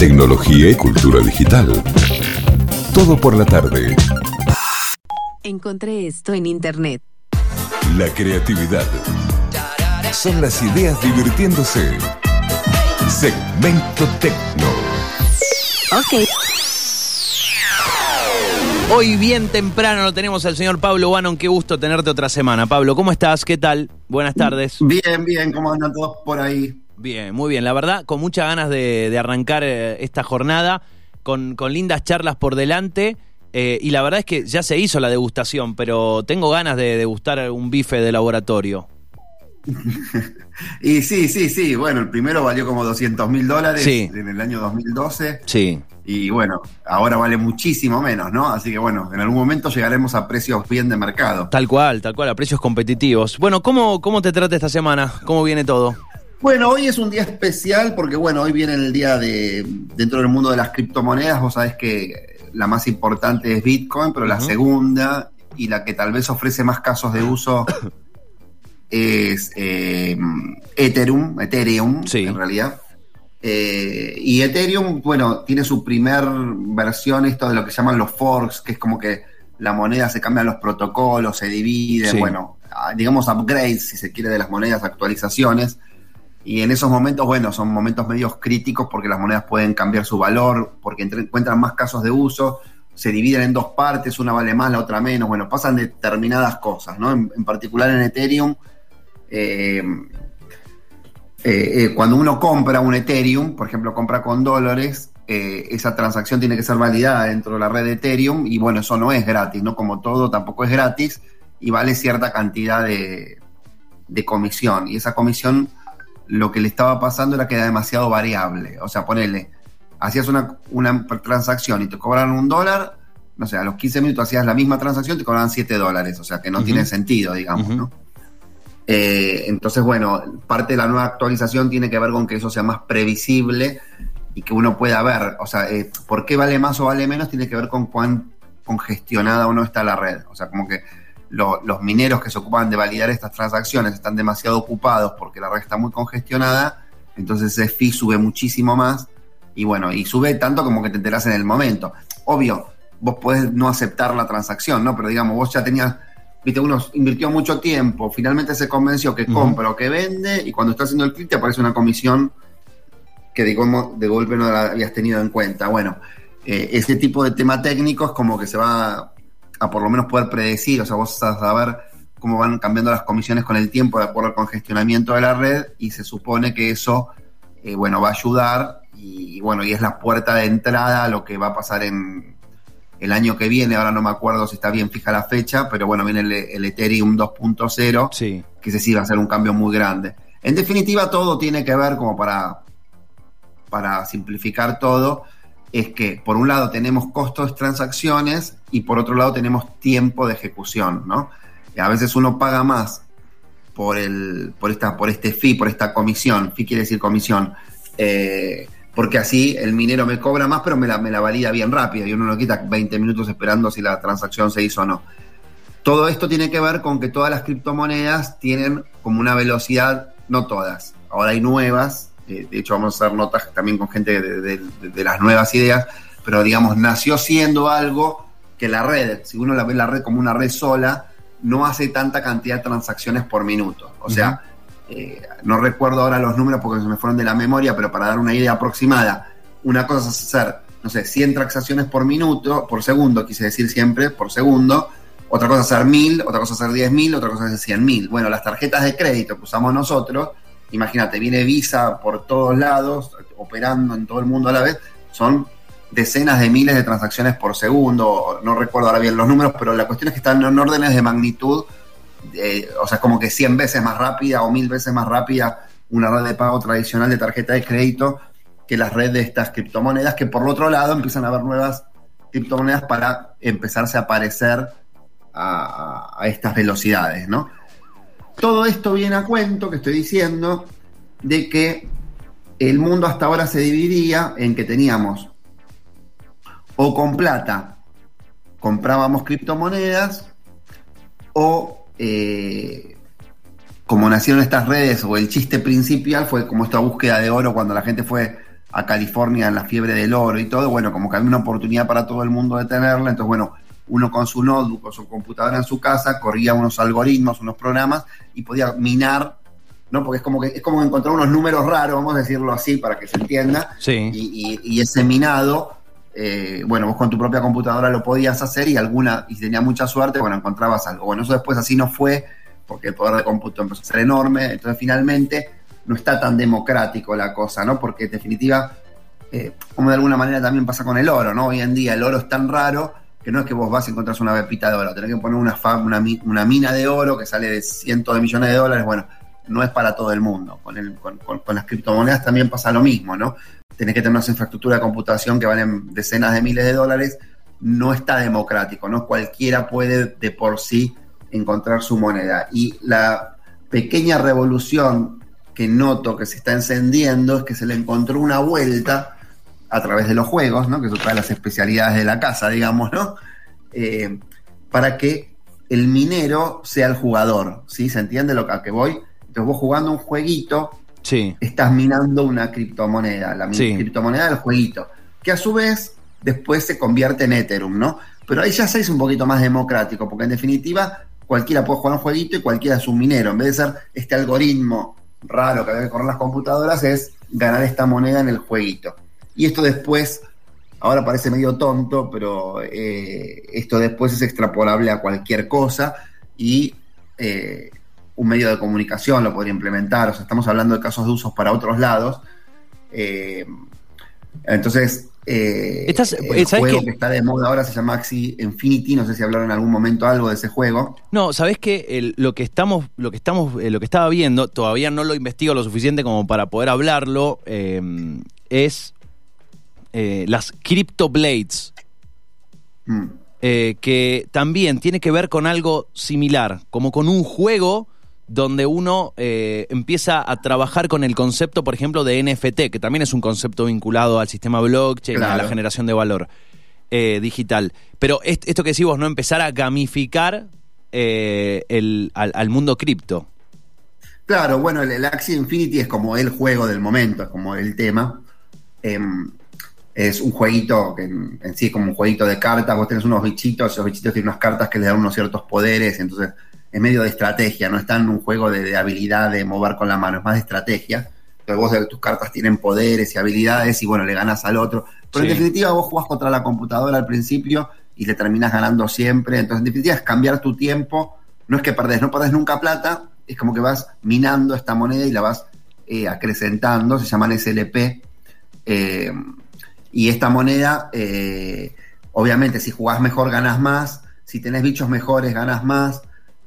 tecnología y cultura digital. Todo por la tarde. Encontré esto en internet. La creatividad. Son las ideas divirtiéndose. Segmento Tecno. Ok. Hoy bien temprano lo tenemos al señor Pablo Bannon. Qué gusto tenerte otra semana. Pablo, ¿cómo estás? ¿Qué tal? Buenas tardes. Bien, bien, ¿cómo andan todos por ahí? Bien, muy bien. La verdad, con muchas ganas de, de arrancar eh, esta jornada, con, con lindas charlas por delante. eh, y la verdad es que ya se hizo la degustación, pero tengo ganas de degustar un bife de laboratorio. Y sí, sí, sí, bueno, el primero valió como 200 mil dólares Sí. en el año 2012 Sí. y bueno, ahora vale muchísimo menos, ¿no? Así que bueno, en algún momento llegaremos a precios bien de mercado. Tal cual, tal cual, a precios competitivos. Bueno, ¿cómo, cómo te trata esta semana? ¿Cómo viene todo? Bueno, hoy es un día especial porque bueno, hoy viene el día de dentro del mundo de las criptomonedas, vos sabés que la más importante es Bitcoin, pero la segunda y la que tal vez ofrece más casos de uso es eh, Ethereum, Ethereum Sí. en realidad. Eh, y Ethereum, bueno, tiene su primer versión, esto de lo que llaman los forks, que es como que la moneda se cambian los protocolos, se divide, Sí. bueno, ah, digamos upgrades, si se quiere, de las monedas, actualizaciones. Y en esos momentos, bueno, son momentos medios críticos porque las monedas pueden cambiar su valor, porque encuentran más casos de uso, se dividen en dos partes, una vale más, la otra menos, bueno, pasan determinadas cosas, ¿no? En, particular en Ethereum, eh, eh, eh, cuando uno compra un Ethereum, por ejemplo, compra con dólares, esa transacción tiene que ser validada dentro de la red de Ethereum y bueno, eso no es gratis, ¿no? Como todo tampoco es gratis y vale cierta cantidad de, de comisión. Y esa comisión lo que le estaba pasando era que era demasiado variable. O sea, ponele, hacías una, una transacción y te cobraron un dólar, no sé, a los 15 minutos hacías la misma transacción y te cobraban 7 dólares. O sea, que no tiene sentido, digamos. ¿no? Eh, entonces, bueno, parte de la nueva actualización tiene que ver con que eso sea más previsible y que uno pueda ver, o sea, eh, por qué vale más o vale menos tiene que ver con cuán congestionada o no está la red. O sea, como que lo- los mineros que se ocupan de validar estas transacciones están demasiado ocupados porque la red está muy congestionada, entonces ese fee sube muchísimo más y bueno, y sube tanto como que te enterás en el momento. Obvio, vos podés no aceptar la transacción, ¿no? Pero digamos, vos ya tenías, viste, uno invirtió mucho tiempo, finalmente se convenció que compra o que vende y cuando está haciendo el clic te aparece una comisión que de, de golpe no la habías tenido en cuenta. Bueno, eh, ese tipo de tema técnico es como que se va a por lo menos poder predecir, o sea, vos a saber cómo van cambiando las comisiones con el tiempo de acuerdo al congestionamiento de la red y se supone que eso, eh, bueno, va a ayudar y, y bueno, y es la puerta de entrada a lo que va a pasar en el año que viene, ahora no me acuerdo si está bien fija la fecha, pero bueno, viene el, el Ethereum 2.0 Sí. que ese sí va a ser un cambio muy grande. En definitiva, todo tiene que ver, como para, para simplificar todo, es que por un lado tenemos costos de transacciones y por otro lado tenemos tiempo de ejecución, ¿no? A veces uno paga más por el, por esta, por este fee, por esta comisión, fee quiere decir comisión, eh, porque así el minero me cobra más, pero me la, me la valida bien rápido y uno no quita 20 minutos esperando si la transacción se hizo o no. Todo esto tiene que ver con que todas las criptomonedas tienen como una velocidad, no todas, ahora hay nuevas, de hecho vamos a hacer notas también con gente de, de- las nuevas ideas, pero digamos, nació siendo algo que la red, si uno la ve la red como una red sola, no hace tanta cantidad de transacciones por minuto. O sea, eh, no recuerdo ahora los números porque se me fueron de la memoria, pero para dar una idea aproximada, una cosa es hacer, no sé, 100 transacciones por minuto, por segundo, quise decir siempre, por segundo, otra cosa es hacer 1000, otra cosa es hacer 10.000, otra cosa es hacer 100.000. Bueno, las tarjetas de crédito que usamos nosotros, imagínate, viene Visa por todos lados, operando en todo el mundo a la vez, son decenas de miles de transacciones por segundo, no recuerdo ahora bien los números, pero la cuestión es que están en órdenes de magnitud, eh, o sea, como que 100 veces más rápida o 1000 veces más rápida una red de pago tradicional de tarjeta de crédito que las redes de estas criptomonedas, que por otro lado empiezan a haber nuevas criptomonedas para empezarse a parecer a, a- a estas velocidades, ¿no? Todo esto viene a cuento que estoy diciendo de que el mundo hasta ahora se dividía en que teníamos o con plata comprábamos criptomonedas o eh, como nacieron estas redes o el chiste principal fue como esta búsqueda de oro cuando la gente fue a California en la fiebre del oro y todo, bueno, como que había una oportunidad para todo el mundo de tenerla, entonces bueno, uno con su notebook o su computadora en su casa corría unos algoritmos, unos programas y podía minar, ¿no? Porque es como que es como encontrar unos números raros, vamos a decirlo así para que se entienda. Sí. Y, y- y ese minado, eh, bueno, vos con tu propia computadora lo podías hacer y alguna, y si tenías mucha suerte, bueno, encontrabas algo. Bueno, eso después así no fue, porque el poder de cómputo empezó a ser enorme, entonces finalmente no está tan democrático la cosa, ¿no? Porque en definitiva, eh, como de alguna manera también pasa con el oro, ¿no? Hoy en día el oro es tan raro que no es que vos vas y encontrás una pepita de oro, tenés que poner una, una, una mina de oro que sale de cientos de millones de dólares, bueno, no es para todo el mundo. Con, el- con- con- con las criptomonedas también pasa lo mismo, ¿no? Tenés que tener una infraestructura de computación que valen decenas de miles de dólares, no está democrático, ¿no? Cualquiera puede de por sí encontrar su moneda. Y la pequeña revolución que noto que se está encendiendo es que se le encontró una vuelta a través de los juegos, ¿no? que es otra de las especialidades de la casa, digamos, ¿no? Eh, para que el minero sea el jugador, ¿sí? ¿Se entiende lo que, a que voy? Entonces vos jugando un jueguito, Sí. estás minando una criptomoneda, la Sí. criptomoneda del jueguito, que a su vez después se convierte en Ethereum, ¿no? Pero ahí ya se hizo un poquito más democrático, porque en definitiva cualquiera puede jugar un jueguito y cualquiera es un minero. En vez de ser este algoritmo raro que debe correr las computadoras, es ganar esta moneda en el jueguito. Y esto después, ahora parece medio tonto, pero eh, esto después es extrapolable a cualquier cosa y eh, un medio de comunicación lo podría implementar. O sea, estamos hablando de casos de usos para otros lados. Eh, entonces, eh, Estás- el ¿sabes juego que está de moda ahora se llama Axie Infinity. No sé si hablaron en algún momento algo de ese juego. No, sabés que lo que estamos, lo que estamos, eh, lo que estaba viendo, todavía no lo investigo lo suficiente como para poder hablarlo, eh, es eh, las Crypto Blades. Mm. eh, que también tiene que ver con algo similar, como con un juego donde uno eh, empieza a trabajar con el concepto, por ejemplo, de NFT, que también es un concepto vinculado al sistema blockchain, a la Claro. generación de valor eh, digital. Pero est- esto que decís vos, ¿no? Empezar a gamificar el, al, al mundo cripto. Claro, bueno, el, el Axie Infinity es como el juego del momento, es como el tema. Em, es un jueguito que en, en sí es como un jueguito de cartas. Vos tenés unos bichitos, esos bichitos tienen unas cartas que le dan unos ciertos poderes, entonces es medio de estrategia, no es tan un juego de, de habilidad de mover con la mano, es más de estrategia. Entonces vos eh, tus cartas tienen poderes y habilidades y bueno, le ganas al otro. Pero en definitiva vos jugás contra la computadora al principio y le terminás ganando siempre. Entonces en definitiva es cambiar tu tiempo. No es que perdés, no perdés nunca plata, es como que vas minando esta moneda y la vas eh, acrecentando, se llaman SLP. eh, y esta moneda, eh, obviamente, si jugás mejor ganas más, si tenés bichos mejores ganas más.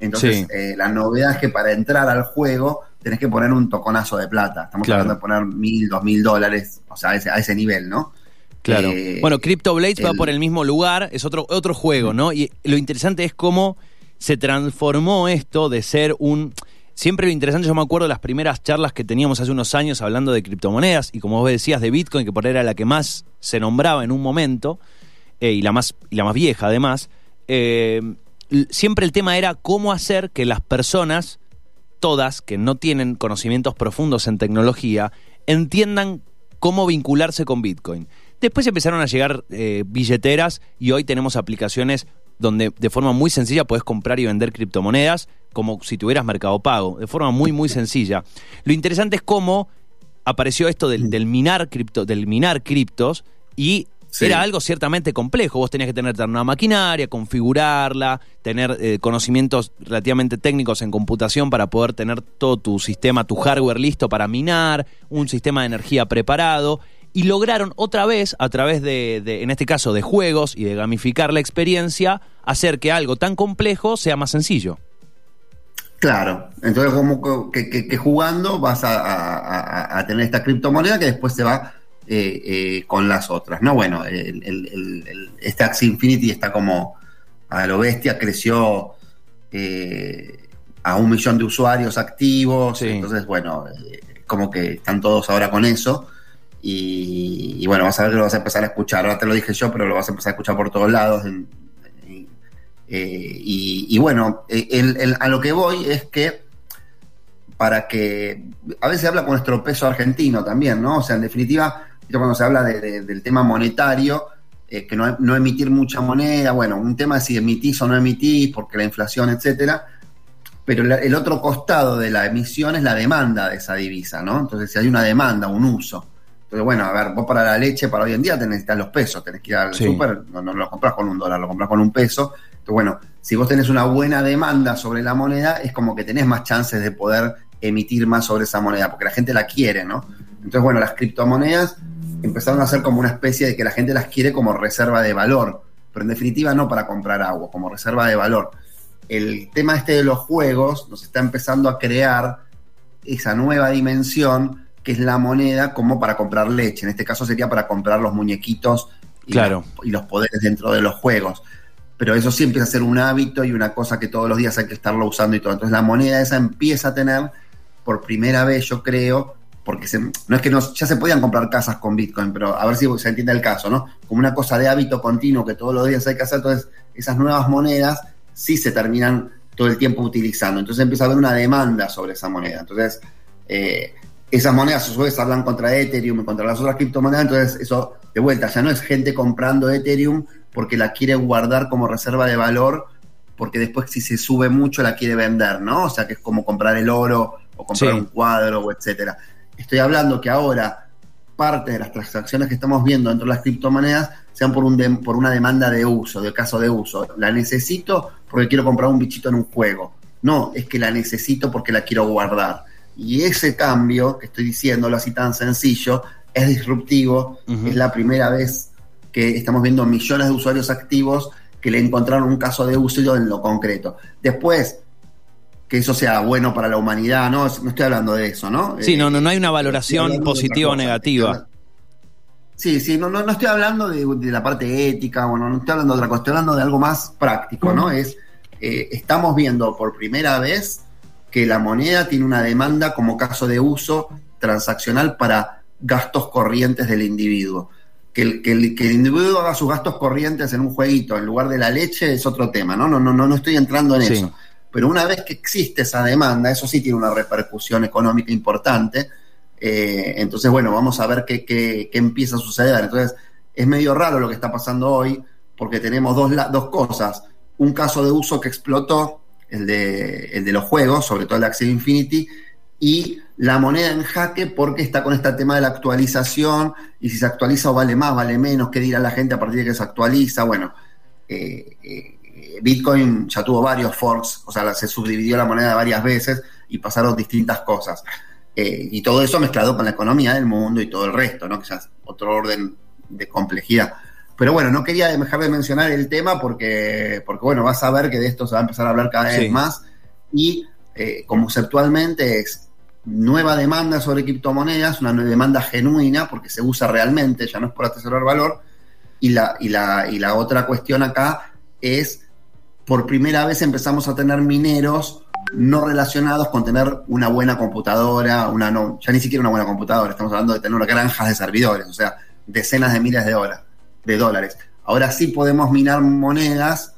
Entonces, Sí. eh, la novedad es que para entrar al juego tenés que poner un toconazo de plata. Estamos Claro. hablando de poner mil, dos mil dólares, o sea, a ese, a ese nivel, ¿no? Claro. Eh, bueno, Crypto Blades va por el mismo lugar, es otro, otro juego, ¿no? Y lo interesante es cómo se transformó esto de ser un. Siempre lo interesante, yo me acuerdo de las primeras charlas que teníamos hace unos años hablando de criptomonedas y como vos decías de Bitcoin, que por ahí era la que más se nombraba en un momento, eh, y, la más, y la más vieja además, eh, siempre el tema era cómo hacer que las personas, todas, que no tienen conocimientos profundos en tecnología, entiendan cómo vincularse con Bitcoin. Después empezaron a llegar eh, billeteras y hoy tenemos aplicaciones donde de forma muy sencilla puedes comprar y vender criptomonedas como si tuvieras mercado pago, de forma muy muy sencilla. Lo interesante es cómo apareció esto del, del minar cripto, del minar criptos y Sí. era algo ciertamente complejo. Vos tenías que tener una maquinaria, configurarla, tener eh, conocimientos relativamente técnicos en computación para poder tener todo tu sistema, tu hardware listo para minar, un sistema de energía preparado. Y lograron otra vez, a través de, de, en este caso, de juegos y de gamificar la experiencia, hacer que algo tan complejo sea más sencillo. Claro, entonces como que, que- que jugando vas a, a- tener esta criptomoneda que después se va eh, eh, con las otras, ¿no? Bueno, el, el- el- el- este Axie Infinity está como a lo bestia, creció eh, a un millón de usuarios activos, Sí. entonces bueno, eh, como que están todos ahora con eso. Y, bueno, vas a ver que lo vas a empezar a escuchar. Ahora te lo dije yo, pero lo vas a empezar a escuchar por todos lados. eh, y, bueno, eh, a lo que voy es que para que a veces se habla con nuestro peso argentino también, ¿no? O sea, en definitiva, cuando se habla de- del tema monetario, eh, que no, no emitir mucha moneda, bueno, un tema es si emitís o no emitís, porque la inflación, etcétera, pero el otro costado de la emisión es la demanda de esa divisa, ¿no? Entonces, si hay una demanda, un uso. Entonces, bueno, a ver, vos para la leche, para hoy en día, te necesitas los pesos, tenés que ir al Sí. súper, no, no lo compras con un dólar, lo compras con un peso. Entonces, bueno, si vos tenés una buena demanda sobre la moneda, es como que tenés más chances de poder emitir más sobre esa moneda, porque la gente la quiere, ¿no? Entonces, bueno, las criptomonedas empezaron a ser como una especie de que la gente las quiere como reserva de valor, pero en definitiva no para comprar agua, como reserva de valor. El tema este de los juegos nos está empezando a crear esa nueva dimensión que es la moneda como para comprar leche. En este caso sería para comprar los muñequitos y, Claro. los, y los poderes dentro de los juegos. Pero eso sí empieza a ser un hábito y una cosa que todos los días hay que estarlo usando y todo. Entonces la moneda esa empieza a tener por primera vez, yo creo, porque se- no es que no, ya se podían comprar casas con Bitcoin, pero a ver si se entiende el caso, ¿no? Como una cosa de hábito continuo que todos los días hay que hacer, entonces esas nuevas monedas sí se terminan todo el tiempo utilizando. Entonces empieza a haber una demanda sobre esa moneda. Entonces, eh, esas monedas a su vez hablan contra Ethereum y contra las otras criptomonedas, entonces eso, de vuelta, ya no es gente comprando Ethereum porque la quiere guardar como reserva de valor, porque después si se sube mucho la quiere vender, ¿no? O sea que es como comprar el oro o comprar Sí. un cuadro o etcétera. Estoy hablando que ahora parte de las transacciones que estamos viendo dentro de las criptomonedas sean por, un por una demanda de uso, de caso de uso. La necesito porque quiero comprar un bichito en un juego. No, es que la necesito porque la quiero guardar. Y ese cambio, que estoy diciéndolo así tan sencillo, es disruptivo. Es la primera vez que estamos viendo millones de usuarios activos que le encontraron un caso de uso en lo concreto. Después, que eso sea bueno para la humanidad, no, no estoy hablando de eso, ¿no? Sí, Eh, no, no, no hay una Estoy valoración positiva o negativa. Sí, sí, no, no, no estoy hablando de, de la parte ética, bueno, no estoy hablando de otra cosa, estoy hablando de algo más práctico, ¿no? Es, eh, estamos viendo por primera vez que la moneda tiene una demanda como caso de uso transaccional para gastos corrientes del individuo. Que el, que el- que el individuo haga sus gastos corrientes en un jueguito en lugar de la leche es otro tema, ¿no? No, no, no, no estoy entrando en Sí. eso. Pero una vez que existe esa demanda, eso sí tiene una repercusión económica importante. Eh, entonces, bueno, vamos a ver qué, qué- qué empieza a suceder. Entonces, es medio raro lo que está pasando hoy, porque tenemos dos, dos cosas. Un caso de uso que explotó, el de, el de los juegos, sobre todo el Axie Infinity, y la moneda en jaque porque está con este tema de la actualización, y si se actualiza o vale más, vale menos, qué dirá la gente a partir de que se actualiza. Bueno, eh, eh, Bitcoin ya tuvo varios forks, o sea, se subdividió la moneda varias veces y pasaron distintas cosas. Eh, y todo eso mezclado con la economía del mundo y todo el resto, ¿no? Que es otro orden de complejidad. Pero bueno, no quería dejar de mencionar el tema porque, porque bueno, vas a ver que de esto se va a empezar a hablar cada Sí. vez más. Y eh, conceptualmente es nueva demanda sobre criptomonedas, una demanda genuina porque se usa realmente, ya no es por atesorar valor. Y la, y la, y la otra cuestión acá es, por primera vez empezamos a tener mineros no relacionados con tener una buena computadora, una no, ya ni siquiera una buena computadora, estamos hablando de tener granjas de servidores, o sea, decenas de miles de, horas, de dólares. Ahora sí podemos minar monedas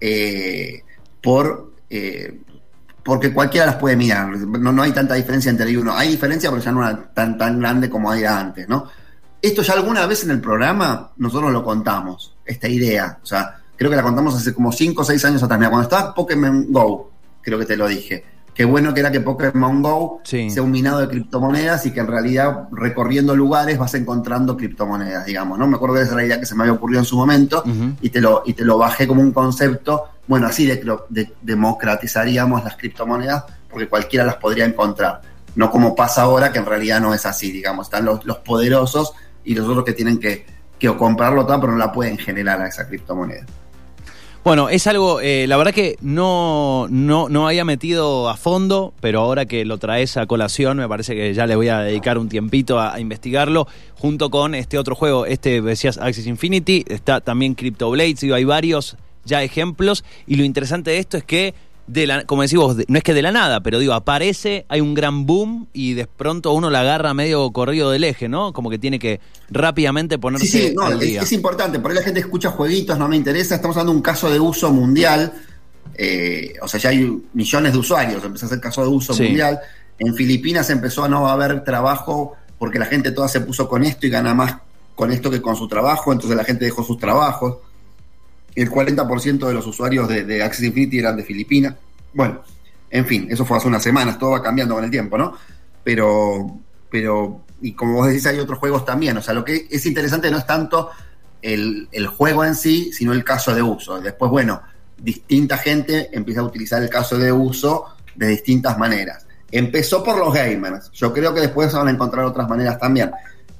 eh, por eh, porque cualquiera las puede minar. No, no hay tanta diferencia entre uno. Hay diferencia, pero ya no es tan, tan grande como había antes, ¿no? Esto ya alguna vez en el programa nosotros lo contamos, esta idea. O sea, creo que la contamos hace como 5 o 6 años atrás. Mira, cuando estaba Pokémon Go, creo que te lo dije. Qué bueno que era que Pokémon Go Sí. sea un minado de criptomonedas y que en realidad recorriendo lugares vas encontrando criptomonedas, digamos, ¿no? Me acuerdo de esa idea que se me había ocurrido en su momento y, te lo, y te lo bajé como un concepto. Bueno, así de, de- democratizaríamos las criptomonedas porque cualquiera las podría encontrar. No como pasa ahora, que en realidad no es así, digamos. Están los, los poderosos y los otros que tienen que, que o comprarlo todo, pero no la pueden generar a esa criptomoneda. Bueno, es algo, eh, la verdad que no, no, no había metido a fondo, pero ahora que lo traes a colación, me parece que ya le voy a dedicar un tiempito a, investigarlo, junto con este otro juego, este decías Axis Infinity, está también Crypto Blades, digo, hay varios ya ejemplos, y lo interesante de esto es que, de la, como decís vos, de- no es que de la nada, pero digo, aparece, hay un gran boom y de pronto uno la agarra medio corrido del eje, ¿no? Como que tiene que rápidamente ponerse Sí, sí, no, al es, importante. Por ahí la gente escucha jueguitos, no me interesa. Estamos hablando de un caso de uso mundial. eh, o sea, ya hay millones de usuarios. Empezó a ser caso de uso Sí. mundial. En Filipinas empezó a no haber trabajo porque la gente toda se puso con esto y gana más con esto que con su trabajo, entonces la gente dejó sus trabajos. El 40% de los usuarios de, de Access Infinity eran de Filipinas. Bueno, en fin, eso fue hace unas semanas, todo va cambiando con el tiempo, ¿no? Pero, pero, y como vos decís, hay otros juegos también. O sea, lo que es interesante no es tanto el, el juego en sí, sino el caso de uso. Después, bueno, distinta gente empieza a utilizar el caso de uso de distintas maneras. Empezó por los gamers. Yo creo que después van a encontrar otras maneras también.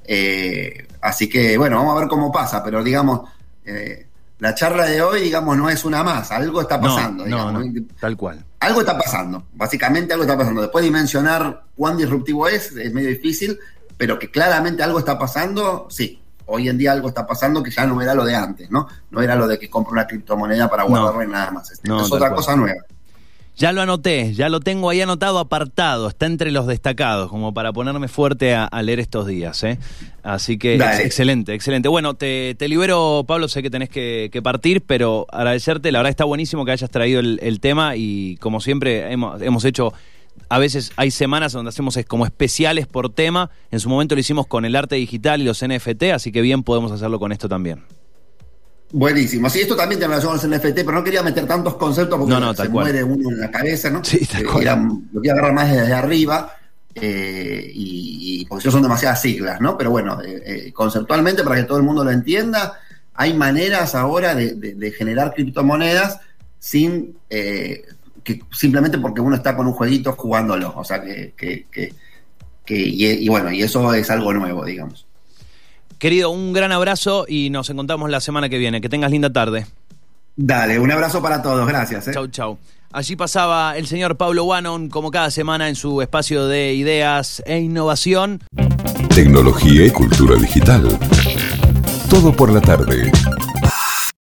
Eh, así que, bueno, vamos a ver cómo pasa, pero digamos, eh, la charla de hoy, digamos, no es una más, algo está pasando. No, digamos, no, tal cual. Algo está pasando, básicamente algo está pasando. Después dimensionar cuán disruptivo es, es medio difícil, pero que claramente algo está pasando, sí. Hoy en día algo está pasando que ya no era lo de antes, ¿no? No era lo de que compro una criptomoneda para guardarla y nada más. Es, otra cual. cosa nueva. Ya lo anoté, ya lo tengo ahí anotado, apartado, está entre los destacados, como para ponerme fuerte a, a leer estos días. ¿eh? Así que ex- excelente, excelente. Bueno, te, te libero, Pablo, sé que tenés que, que partir, pero agradecerte, la verdad está buenísimo que hayas traído el, el tema y como siempre hemos, hemos hecho, a veces hay semanas donde hacemos es- como especiales por tema, en su momento lo hicimos con el arte digital y los NFT, así que bien podemos hacerlo con esto también. Buenísimo. Sí, esto también tiene relación con el NFT, pero no quería meter tantos conceptos porque No, no, se cual. muere uno en la cabeza, ¿no? Sí, tal Eh, cual. era- lo voy a agarrar más desde arriba. eh, y, y porque son demasiadas siglas, ¿no? Pero bueno, eh, eh, conceptualmente, para que todo el mundo lo entienda, hay maneras ahora de, de- de generar criptomonedas sin eh, que simplemente porque uno está con un jueguito jugándolo. O sea que, que- que- que- y, y bueno, y eso es algo nuevo, digamos. Querido, un gran abrazo y nos encontramos la semana que viene. Que tengas linda tarde. Dale, un abrazo para todos, gracias. ¿eh? Chau, chau. Allí pasaba el señor Pablo Wannon, como cada semana, en su espacio de ideas e innovación. Tecnología y cultura digital. Todo por la tarde.